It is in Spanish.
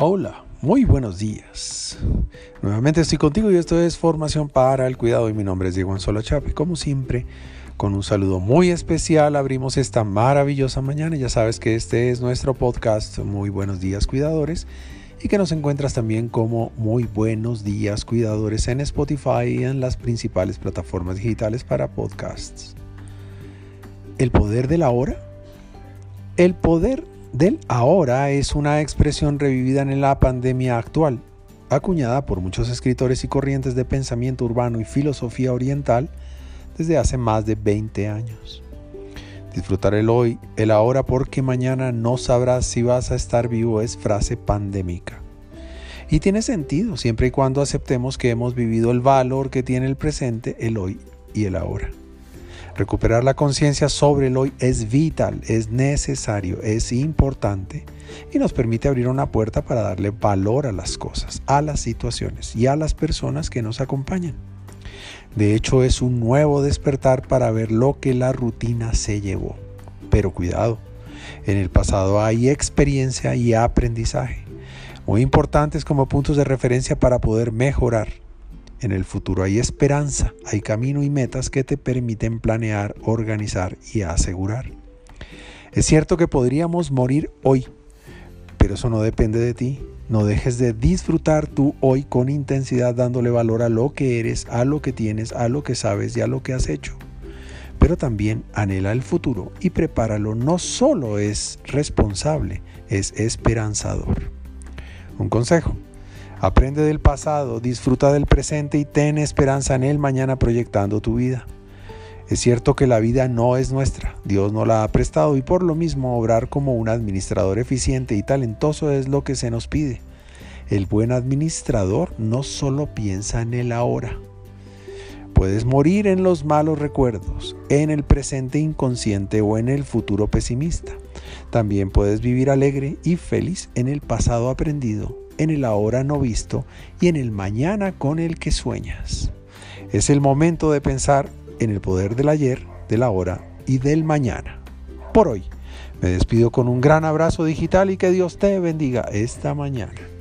Hola, muy buenos días. Nuevamente estoy contigo y esto es Formación para el Cuidado y mi nombre es Diego Anzola Chape. Como siempre, con un saludo muy especial abrimos esta maravillosa mañana. Ya sabes que este es nuestro podcast Muy buenos días cuidadores y que nos encuentras también como Muy buenos días cuidadores en Spotify y en las principales plataformas digitales para podcasts. ¿El poder de la hora? El poder del ahora es una expresión revivida en la pandemia actual, acuñada por muchos escritores y corrientes de pensamiento urbano y filosofía oriental desde hace más de 20 años. Disfrutar el hoy, el ahora porque mañana no sabrás si vas a estar vivo es frase pandémica. Y tiene sentido siempre y cuando aceptemos que hemos vivido el valor que tiene el presente, el hoy y el ahora. Recuperar la conciencia sobre el hoy es vital, es necesario, es importante y nos permite abrir una puerta para darle valor a las cosas, a las situaciones y a las personas que nos acompañan. De hecho, es un nuevo despertar para ver lo que la rutina se llevó. Pero cuidado, en el pasado hay experiencia y aprendizaje, muy importantes como puntos de referencia para poder mejorar en el futuro hay esperanza, hay camino y metas que te permiten planear, organizar y asegurar. Es cierto que podríamos morir hoy, pero eso no depende de ti. No dejes de disfrutar tú hoy con intensidad dándole valor a lo que eres, a lo que tienes, a lo que sabes y a lo que has hecho. Pero también anhela el futuro y prepáralo. No solo es responsable, es esperanzador. Un consejo. Aprende del pasado, disfruta del presente y ten esperanza en el mañana proyectando tu vida. Es cierto que la vida no es nuestra, Dios no la ha prestado y por lo mismo obrar como un administrador eficiente y talentoso es lo que se nos pide. El buen administrador no solo piensa en el ahora. Puedes morir en los malos recuerdos, en el presente inconsciente o en el futuro pesimista. También puedes vivir alegre y feliz en el pasado aprendido en el ahora no visto y en el mañana con el que sueñas. Es el momento de pensar en el poder del ayer, del ahora y del mañana. Por hoy, me despido con un gran abrazo digital y que Dios te bendiga esta mañana.